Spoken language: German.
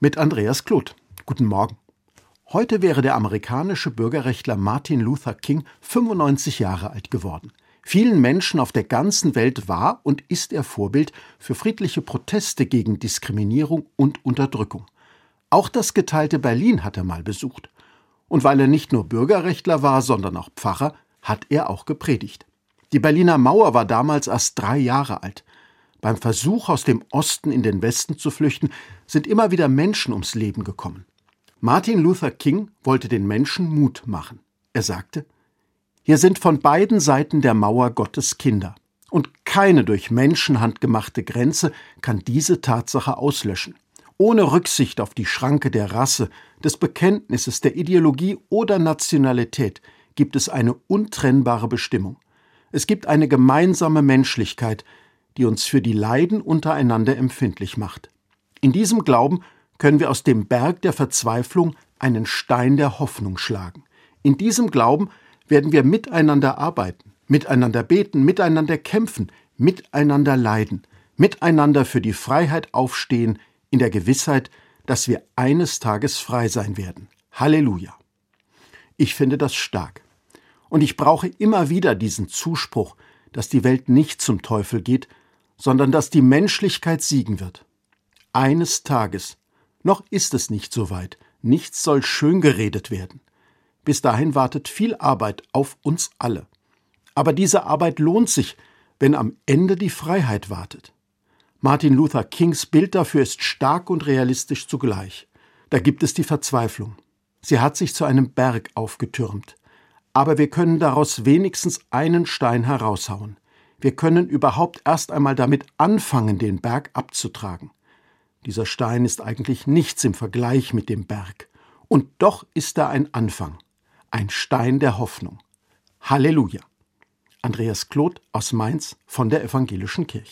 mit Andreas Kloth. Guten Morgen. Heute wäre der amerikanische Bürgerrechtler Martin Luther King 95 Jahre alt geworden. Vielen Menschen auf der ganzen Welt war und ist er Vorbild für friedliche Proteste gegen Diskriminierung und Unterdrückung. Auch das geteilte Berlin hat er mal besucht. Und weil er nicht nur Bürgerrechtler war, sondern auch Pfarrer, hat er auch gepredigt. Die Berliner Mauer war damals erst drei Jahre alt. Beim Versuch, aus dem Osten in den Westen zu flüchten, sind immer wieder Menschen ums Leben gekommen. Martin Luther King wollte den Menschen Mut machen. Er sagte, hier sind von beiden Seiten der Mauer Gottes Kinder. Und keine durch Menschenhand gemachte Grenze kann diese Tatsache auslöschen. Ohne Rücksicht auf die Schranke der Rasse, des Bekenntnisses, der Ideologie oder Nationalität gibt es eine untrennbare Bestimmung. Es gibt eine gemeinsame Menschlichkeit, die uns für die Leiden untereinander empfindlich macht. In diesem Glauben können wir aus dem Berg der Verzweiflung einen Stein der Hoffnung schlagen. In diesem Glauben werden wir miteinander arbeiten, miteinander beten, miteinander kämpfen, miteinander leiden, miteinander für die Freiheit aufstehen, in der Gewissheit, dass wir eines Tages frei sein werden. Halleluja. Ich finde das stark. Und ich brauche immer wieder diesen Zuspruch, dass die Welt nicht zum Teufel geht, sondern dass die Menschlichkeit siegen wird. Eines Tages, noch ist es nicht so weit, nichts soll schön geredet werden. Bis dahin wartet viel Arbeit auf uns alle. Aber diese Arbeit lohnt sich, wenn am Ende die Freiheit wartet. Martin Luther Kings Bild dafür ist stark und realistisch zugleich. Da gibt es die Verzweiflung. Sie hat sich zu einem Berg aufgetürmt. Aber wir können daraus wenigstens einen Stein heraushauen. Wir können überhaupt erst einmal damit anfangen, den Berg abzutragen. Dieser Stein ist eigentlich nichts im Vergleich mit dem Berg. Und doch ist er ein Anfang, ein Stein der Hoffnung. Halleluja. Andreas Kloth aus Mainz von der Evangelischen Kirche.